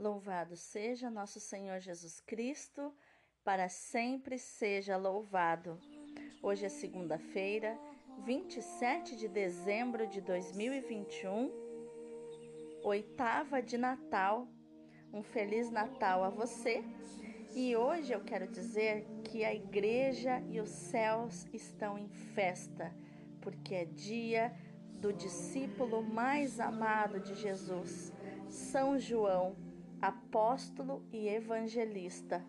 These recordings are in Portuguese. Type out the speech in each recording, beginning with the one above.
Louvado seja nosso Senhor Jesus Cristo, para sempre seja louvado. Hoje é segunda-feira, 27 de dezembro de 2021, oitava de Natal. Um feliz Natal a você. E hoje eu quero dizer que a igreja e os céus estão em festa, porque é dia do discípulo mais amado de Jesus, São João apóstolo e evangelista.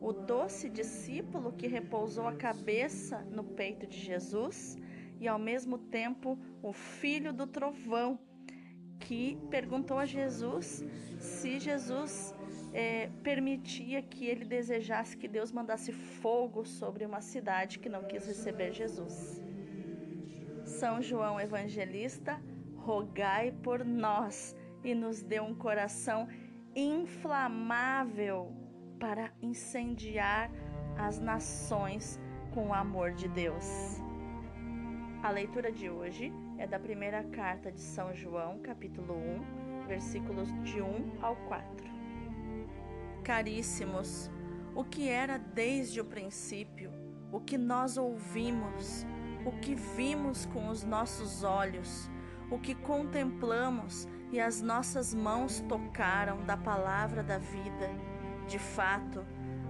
O doce discípulo que repousou a cabeça no peito de Jesus e, ao mesmo tempo, o filho do trovão, que perguntou a Jesus se Jesus é, permitia que ele desejasse que Deus mandasse fogo sobre uma cidade que não quis receber Jesus. São João Evangelista, rogai por nós e nos dê um coração inflamável para incendiar as nações com o amor de Deus. A leitura de hoje é da primeira carta de São João, capítulo 1, versículos de 1 ao 4. Caríssimos, o que era desde o princípio, o que nós ouvimos, o que vimos com os nossos olhos, o que contemplamos e as nossas mãos tocaram da palavra da vida. De fato,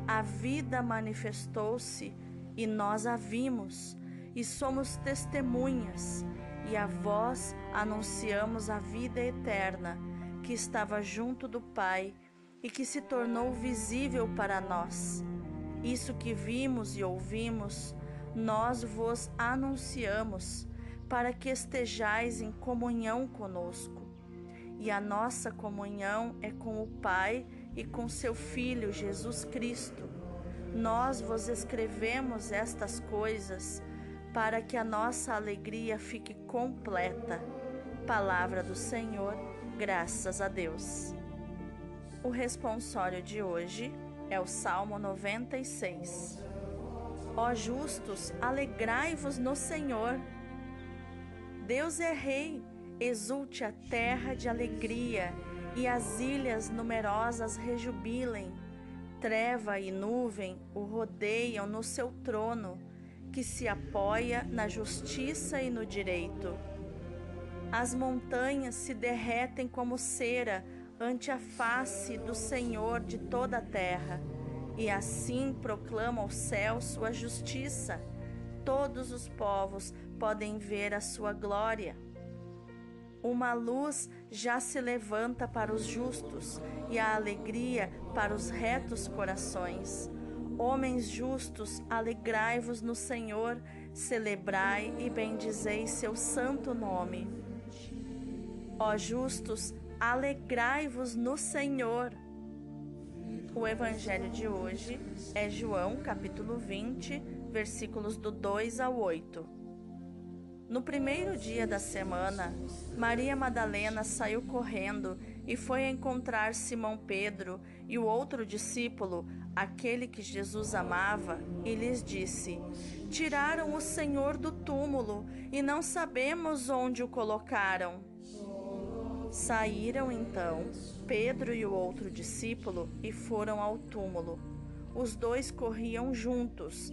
a vida manifestou-se e nós a vimos, e somos testemunhas, e a vós anunciamos a vida eterna que estava junto do Pai e que se tornou visível para nós. Isso que vimos e ouvimos, nós vos anunciamos, para que estejais em comunhão conosco e a nossa comunhão é com o Pai e com seu Filho Jesus Cristo. Nós vos escrevemos estas coisas para que a nossa alegria fique completa. Palavra do Senhor, graças a Deus. O responsório de hoje é o Salmo 96. Ó justos, alegrai-vos no Senhor. Deus é Rei Exulte a terra de alegria e as ilhas numerosas rejubilem. Treva e nuvem o rodeiam no seu trono, que se apoia na justiça e no direito. As montanhas se derretem como cera ante a face do Senhor de toda a terra, e assim proclama o céu sua justiça. Todos os povos podem ver a sua glória. Uma luz já se levanta para os justos e a alegria para os retos corações. Homens justos, alegrai-vos no Senhor, celebrai e bendizei seu santo nome. Ó justos, alegrai-vos no Senhor. O evangelho de hoje é João, capítulo 20, versículos do 2 ao 8. No primeiro dia da semana, Maria Madalena saiu correndo e foi encontrar Simão Pedro e o outro discípulo, aquele que Jesus amava, e lhes disse: Tiraram o Senhor do túmulo e não sabemos onde o colocaram. Saíram então Pedro e o outro discípulo e foram ao túmulo. Os dois corriam juntos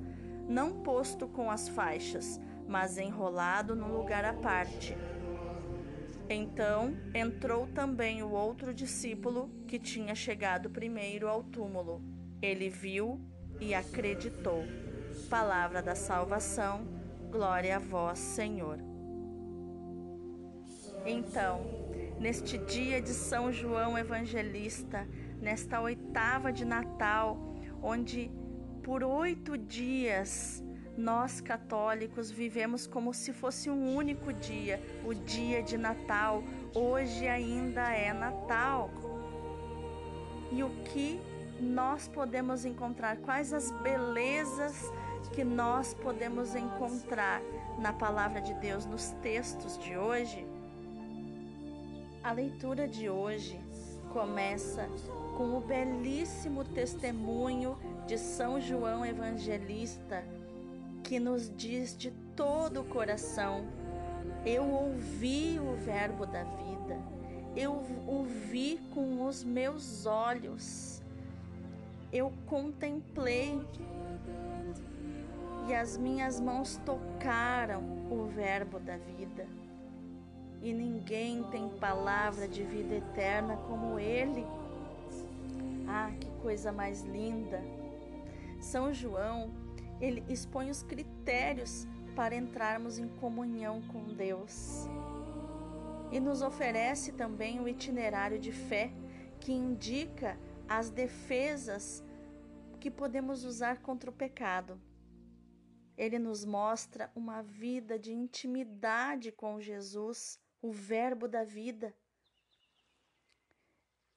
não posto com as faixas, mas enrolado num lugar à parte. Então entrou também o outro discípulo que tinha chegado primeiro ao túmulo. Ele viu e acreditou. Palavra da salvação, glória a vós, Senhor. Então, neste dia de São João Evangelista, nesta oitava de Natal, onde por oito dias, nós católicos vivemos como se fosse um único dia, o dia de Natal. Hoje ainda é Natal. E o que nós podemos encontrar, quais as belezas que nós podemos encontrar na palavra de Deus, nos textos de hoje. A leitura de hoje começa com o belíssimo testemunho de São João Evangelista, que nos diz de todo o coração: Eu ouvi o Verbo da vida, eu o vi com os meus olhos, eu contemplei e as minhas mãos tocaram o Verbo da vida. E ninguém tem palavra de vida eterna como Ele. Ah, que coisa mais linda! São João, ele expõe os critérios para entrarmos em comunhão com Deus. E nos oferece também o itinerário de fé que indica as defesas que podemos usar contra o pecado. Ele nos mostra uma vida de intimidade com Jesus, o Verbo da vida.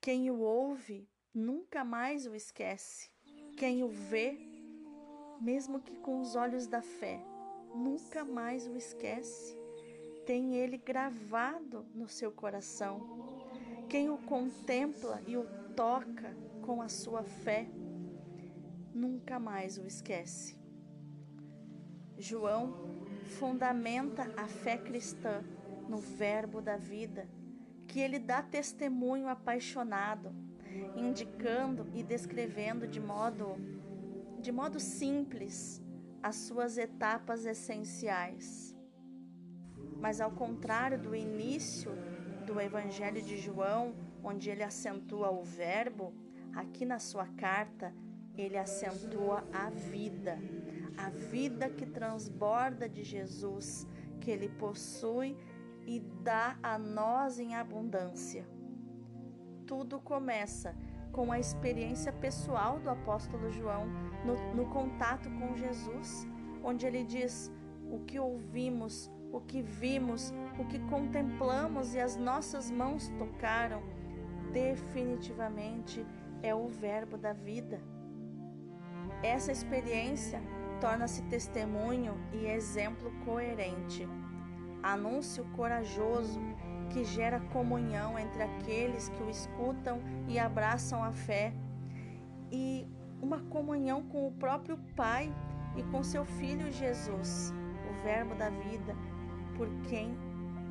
Quem o ouve nunca mais o esquece. Quem o vê, mesmo que com os olhos da fé, nunca mais o esquece. Tem ele gravado no seu coração. Quem o contempla e o toca com a sua fé, nunca mais o esquece. João fundamenta a fé cristã no Verbo da vida, que ele dá testemunho apaixonado, indicando e descrevendo de modo de modo simples as suas etapas essenciais. Mas ao contrário do início do Evangelho de João, onde ele acentua o verbo, aqui na sua carta ele acentua a vida a vida que transborda de Jesus, que ele possui e dá a nós em abundância. Tudo começa com a experiência pessoal do apóstolo João no, no contato com Jesus, onde ele diz: o que ouvimos, o que vimos, o que contemplamos e as nossas mãos tocaram, definitivamente é o Verbo da vida. Essa experiência torna-se testemunho e exemplo coerente, anúncio corajoso que gera comunhão entre aqueles que o escutam e abraçam a fé, e uma comunhão com o próprio Pai e com seu Filho Jesus, o Verbo da vida, por quem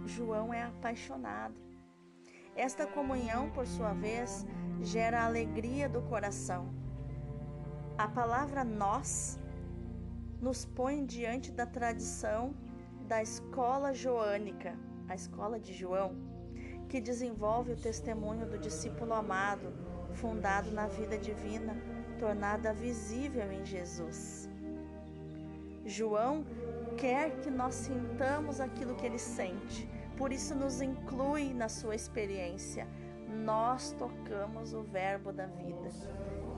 João é apaixonado. Esta comunhão, por sua vez, gera alegria do coração. A palavra nós nos põe diante da tradição da escola joânica, a escola de João, que desenvolve o testemunho do discípulo amado, fundado na vida divina, tornada visível em Jesus. João quer que nós sintamos aquilo que ele sente, por isso nos inclui na sua experiência. Nós tocamos o Verbo da vida.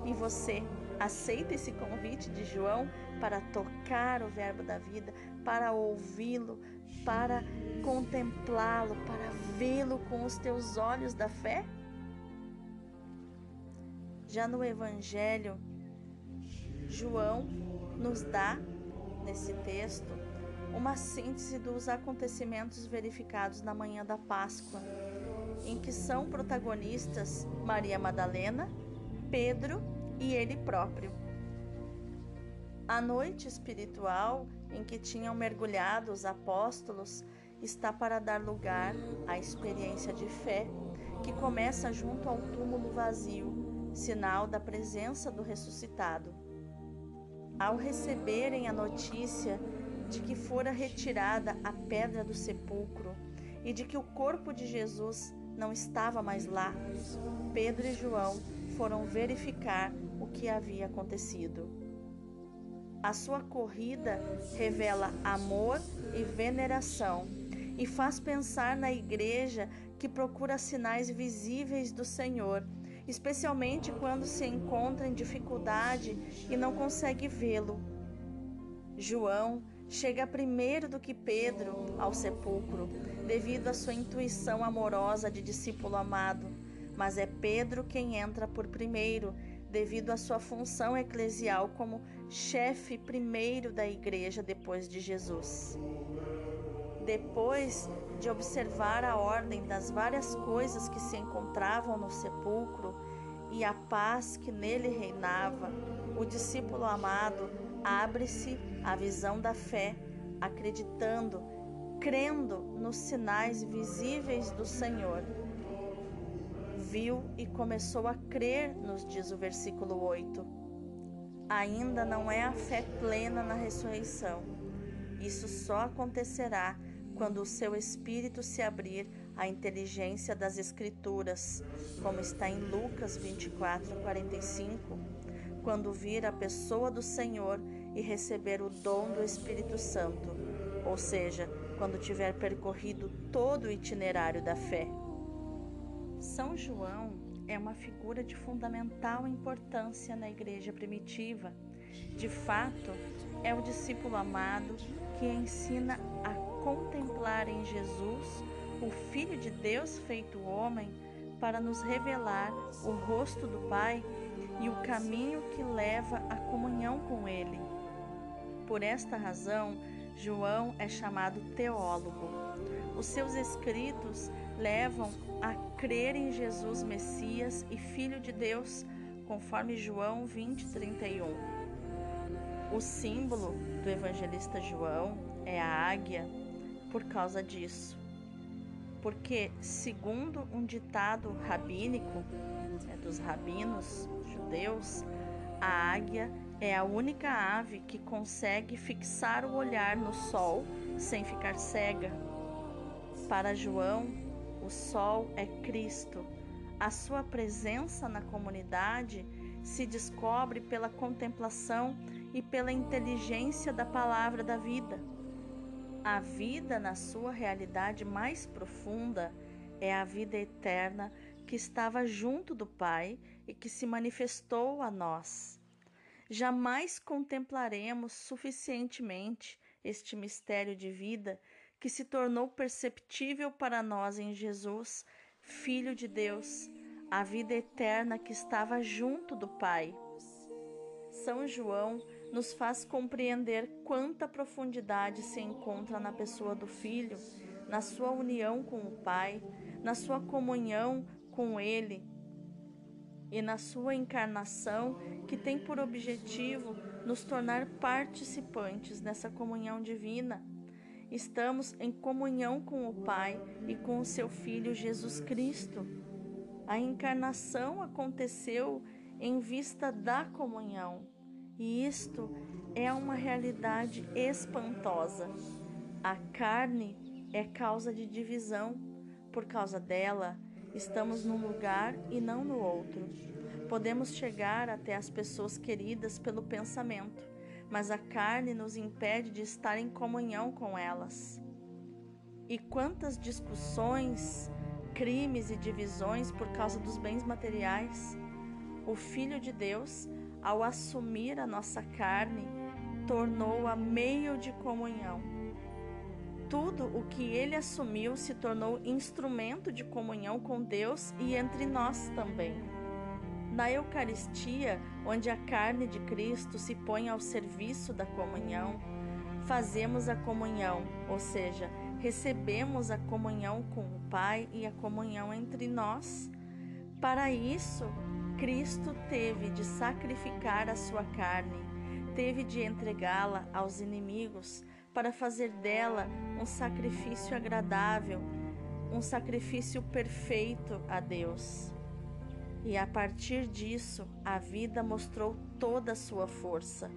E você aceita esse convite de João para tocar o Verbo da vida, para ouvi-lo, para contemplá-lo, para vê-lo com os teus olhos da fé? Já no Evangelho, João nos dá, nesse texto, uma síntese dos acontecimentos verificados na manhã da Páscoa, em que são protagonistas Maria Madalena, Pedro e ele próprio. A noite espiritual em que tinham mergulhado os apóstolos está para dar lugar à experiência de fé que começa junto ao túmulo vazio, sinal da presença do ressuscitado. Ao receberem a notícia de que fora retirada a pedra do sepulcro e de que o corpo de Jesus não estava mais lá, Pedro e João foram verificar o que havia acontecido. A sua corrida revela amor e veneração e faz pensar na igreja que procura sinais visíveis do Senhor, especialmente quando se encontra em dificuldade e não consegue vê-lo. João chega primeiro do que Pedro ao sepulcro, devido à sua intuição amorosa de discípulo amado, mas é Pedro quem entra por primeiro devido à sua função eclesial como chefe primeiro da igreja depois de Jesus. Depois de observar a ordem das várias coisas que se encontravam no sepulcro e a paz que nele reinava, o discípulo amado abre-se à visão da fé, acreditando, crendo nos sinais visíveis do Senhor. Viu e começou a crer, nos diz o versículo 8. Ainda não é a fé plena na ressurreição. Isso só acontecerá quando o seu espírito se abrir à inteligência das Escrituras, como está em Lucas 24, 45, quando vir a pessoa do Senhor e receber o dom do Espírito Santo, ou seja, quando tiver percorrido todo o itinerário da fé. São João é uma figura de fundamental importância na igreja primitiva. De fato, é o discípulo amado que ensina a contemplar em Jesus, o Filho de Deus feito homem, para nos revelar o rosto do Pai e o caminho que leva à comunhão com Ele. Por esta razão, João é chamado teólogo. Os seus escritos levam a crer em Jesus Messias e Filho de Deus, conforme João 20, 31. O símbolo do evangelista João é a águia por causa disso. Porque, segundo um ditado rabínico, é dos rabinos judeus, a águia é a única ave que consegue fixar o olhar no sol sem ficar cega. Para João, o sol é Cristo. A sua presença na comunidade se descobre pela contemplação e pela inteligência da palavra da vida. A vida, na sua realidade mais profunda, é a vida eterna que estava junto do Pai e que se manifestou a nós. Jamais contemplaremos suficientemente este mistério de vida que se tornou perceptível para nós em Jesus, Filho de Deus, a vida eterna que estava junto do Pai. São João nos faz compreender quanta profundidade se encontra na pessoa do Filho, na sua união com o Pai, na sua comunhão com Ele e na sua encarnação, que tem por objetivo nos tornar participantes nessa comunhão divina. Estamos em comunhão com o Pai e com o seu Filho Jesus Cristo. A encarnação aconteceu em vista da comunhão e isto é uma realidade espantosa. A carne é causa de divisão. Por causa dela, estamos num lugar e não no outro. Podemos chegar até as pessoas queridas pelo pensamento, mas a carne nos impede de estar em comunhão com elas. E quantas discussões, crimes e divisões por causa dos bens materiais? O Filho de Deus ao assumir a nossa carne, tornou-a meio de comunhão. Tudo o que ele assumiu se tornou instrumento de comunhão com Deus e entre nós também. Na Eucaristia, onde a carne de Cristo se põe ao serviço da comunhão, fazemos a comunhão, ou seja, recebemos a comunhão com o Pai e a comunhão entre nós. Para isso, Cristo teve de sacrificar a sua carne, teve de entregá-la aos inimigos para fazer dela um sacrifício agradável, um sacrifício perfeito a Deus. E a partir disso, a vida mostrou toda a sua força.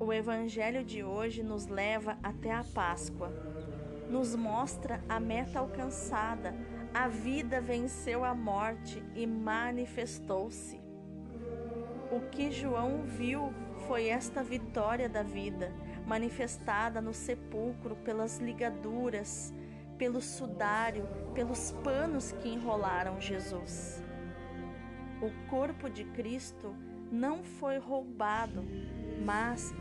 O Evangelho de hoje nos leva até a Páscoa, nos mostra a meta alcançada, a vida venceu a morte e manifestou-se. O que João viu foi esta vitória da vida, manifestada no sepulcro pelas ligaduras, pelo sudário, pelos panos que enrolaram Jesus. O corpo de Cristo não foi roubado, mas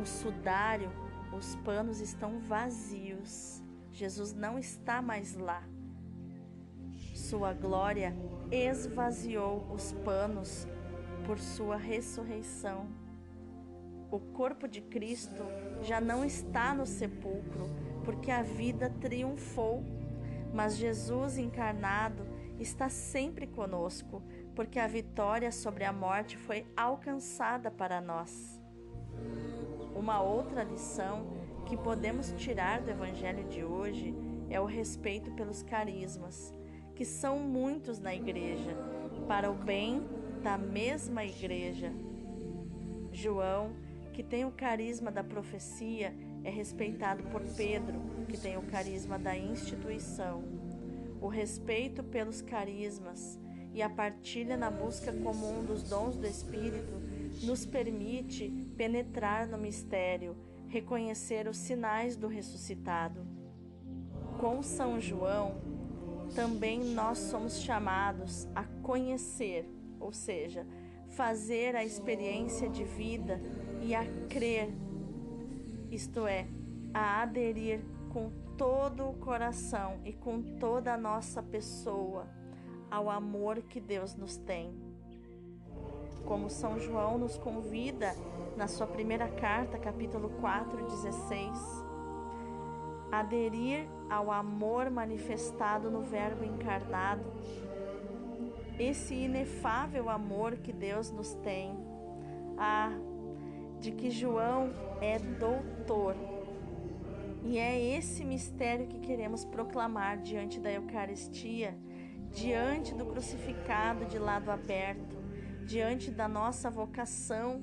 o sudário, os panos estão vazios. Jesus não está mais lá. Sua glória esvaziou os panos por sua ressurreição. O corpo de Cristo já não está no sepulcro, porque a vida triunfou, mas Jesus encarnado está sempre conosco, porque a vitória sobre a morte foi alcançada para nós. Uma outra lição que podemos tirar do Evangelho de hoje é o respeito pelos carismas, que são muitos na igreja, para o bem da mesma igreja. João, que tem o carisma da profecia, é respeitado por Pedro, que tem o carisma da instituição. O respeito pelos carismas e a partilha na busca comum dos dons do Espírito nos permite penetrar no mistério, reconhecer os sinais do ressuscitado. Com São João, também nós somos chamados a conhecer, ou seja, fazer a experiência de vida e a crer, isto é, a aderir com todo o coração e com toda a nossa pessoa ao amor que Deus nos tem. Como São João nos convida na sua primeira carta, capítulo 4, 16, aderir ao amor manifestado no Verbo encarnado, esse inefável amor que Deus nos tem, ah, de que João é doutor. E é esse mistério que queremos proclamar diante da Eucaristia diante do crucificado de lado aberto, diante da nossa vocação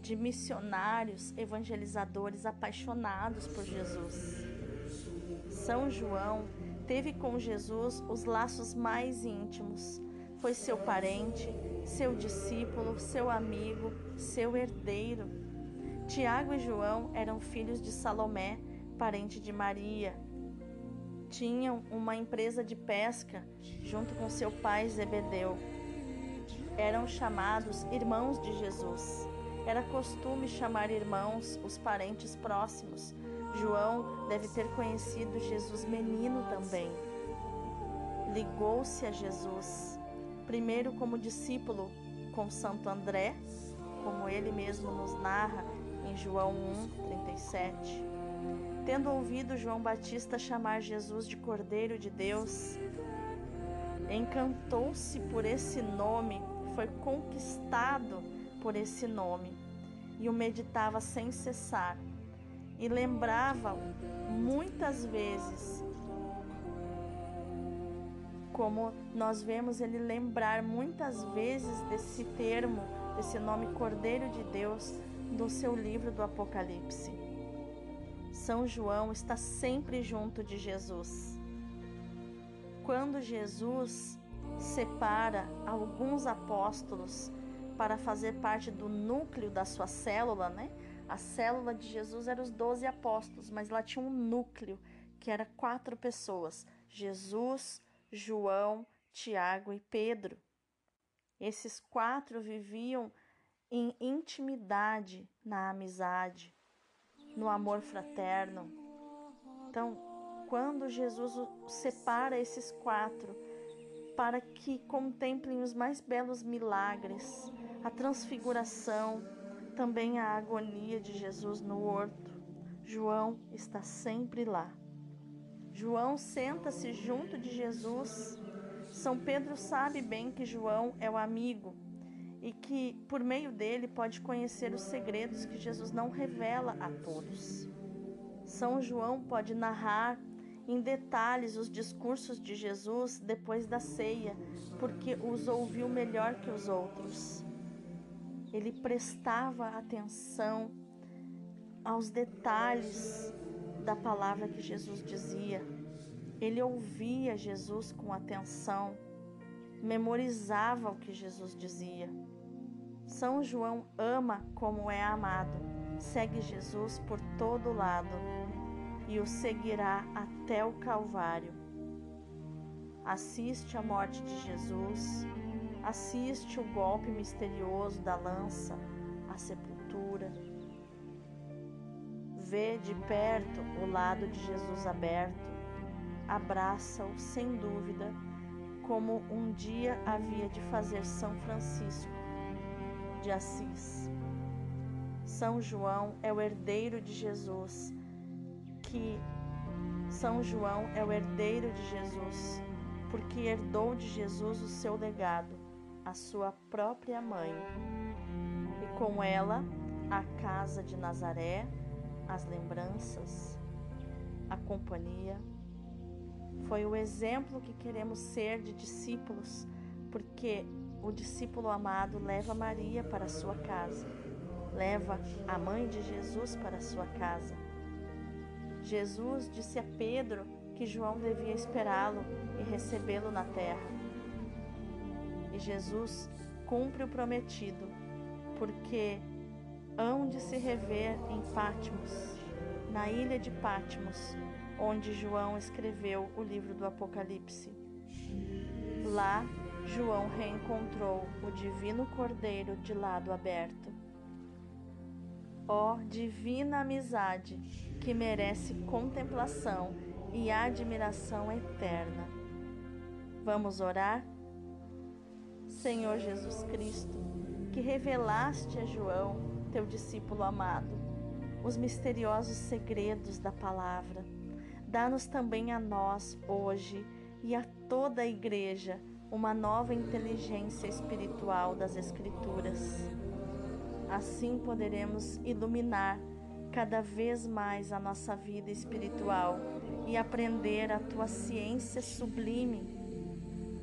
de missionários, evangelizadores apaixonados por Jesus. São João teve com Jesus os laços mais íntimos. Foi seu parente, seu discípulo, seu amigo, seu herdeiro. Tiago e João eram filhos de Salomé, parente de Maria, tinham uma empresa de pesca junto com seu pai Zebedeu. Eram chamados irmãos de Jesus. Era costume chamar irmãos os parentes próximos. João deve ter conhecido Jesus menino também. Ligou-se a Jesus, primeiro como discípulo com Santo André, como ele mesmo nos narra em João 1, 37 Tendo ouvido João Batista chamar Jesus de Cordeiro de Deus, encantou-se por esse nome, foi conquistado por esse nome e o meditava sem cessar e lembrava muitas vezes como nós vemos ele lembrar muitas vezes desse termo, desse nome Cordeiro de Deus, do seu livro do Apocalipse. São João está sempre junto de Jesus. Quando Jesus separa alguns apóstolos para fazer parte do núcleo da sua célula, né? A célula de Jesus era os doze apóstolos, mas lá tinha um núcleo que era quatro pessoas: Jesus, João, Tiago e Pedro. Esses quatro viviam em intimidade na amizade, no amor fraterno. Então, quando Jesus separa esses quatro para que contemplem os mais belos milagres, a transfiguração, também a agonia de Jesus no horto, João está sempre lá. João senta-se junto de Jesus. São Pedro sabe bem que João é o amigo e que por meio dele pode conhecer os segredos que Jesus não revela a todos. São João pode narrar em detalhes os discursos de Jesus depois da ceia, porque os ouviu melhor que os outros. Ele prestava atenção aos detalhes da palavra que Jesus dizia. Ele ouvia Jesus com atenção, memorizava o que Jesus dizia. São João ama como é amado, segue Jesus por todo lado e o seguirá até o Calvário. Assiste a morte de Jesus, assiste o golpe misterioso da lança, a sepultura. Vê de perto o lado de Jesus aberto, abraça-o sem dúvida como um dia havia de fazer São Francisco de Assis. São João é o herdeiro de Jesus, que São João é o herdeiro de Jesus, porque herdou de Jesus o seu legado, a sua própria mãe. E com ela, a casa de Nazaré, as lembranças, a companhia. Foi o exemplo que queremos ser de discípulos, porque o discípulo amado leva Maria para sua casa, leva a mãe de Jesus para sua casa. Jesus disse a Pedro que João devia esperá-lo e recebê-lo na terra. E Jesus cumpre o prometido, porque hão de se rever em Pátimos, na ilha de Pátimos, onde João escreveu o livro do Apocalipse. Lá, João reencontrou o divino Cordeiro de lado aberto. Ó oh, divina amizade que merece contemplação e admiração eterna. Vamos orar? Senhor Jesus Cristo, que revelaste a João, teu discípulo amado, os misteriosos segredos da palavra, dá-nos também a nós, hoje, e a toda a Igreja, uma nova inteligência espiritual das Escrituras. Assim poderemos iluminar cada vez mais a nossa vida espiritual e aprender a tua ciência sublime.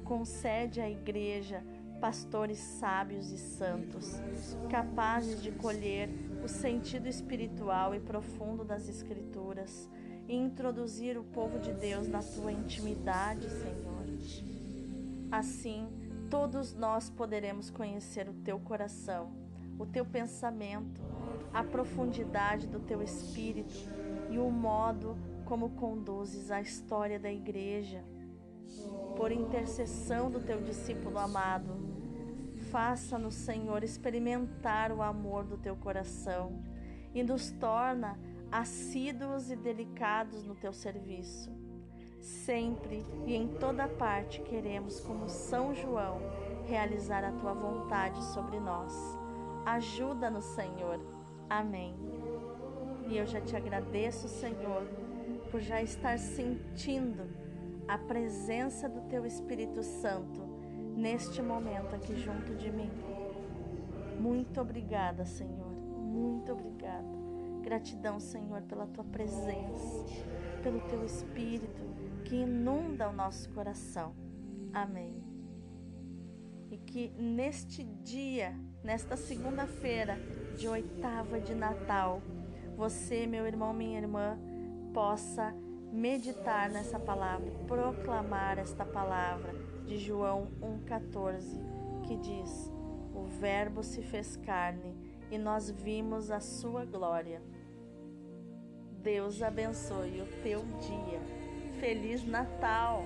Concede à Igreja pastores sábios e santos, capazes de colher o sentido espiritual e profundo das Escrituras e introduzir o povo de Deus na tua intimidade, Senhor. Assim, todos nós poderemos conhecer o teu coração, o teu pensamento, a profundidade do teu espírito e o modo como conduzes a história da igreja. Por intercessão do teu discípulo amado, faça-nos, Senhor, experimentar o amor do teu coração e nos torna assíduos e delicados no teu serviço Sempre e em toda parte queremos, como São João, realizar a tua vontade sobre nós. Ajuda-nos, Senhor. Amém. E eu já te agradeço, Senhor, por já estar sentindo a presença do teu Espírito Santo neste momento aqui junto de mim. Muito obrigada, Senhor. Muito obrigada. Gratidão, Senhor, pela tua presença, pelo teu Espírito que inunda o nosso coração. Amém. E que neste dia, nesta segunda-feira de oitava de Natal, você, meu irmão, minha irmã, possa meditar nessa palavra, proclamar esta palavra de João 1,14, que diz: O Verbo se fez carne e nós vimos a sua glória. Deus abençoe o teu dia. Feliz Natal!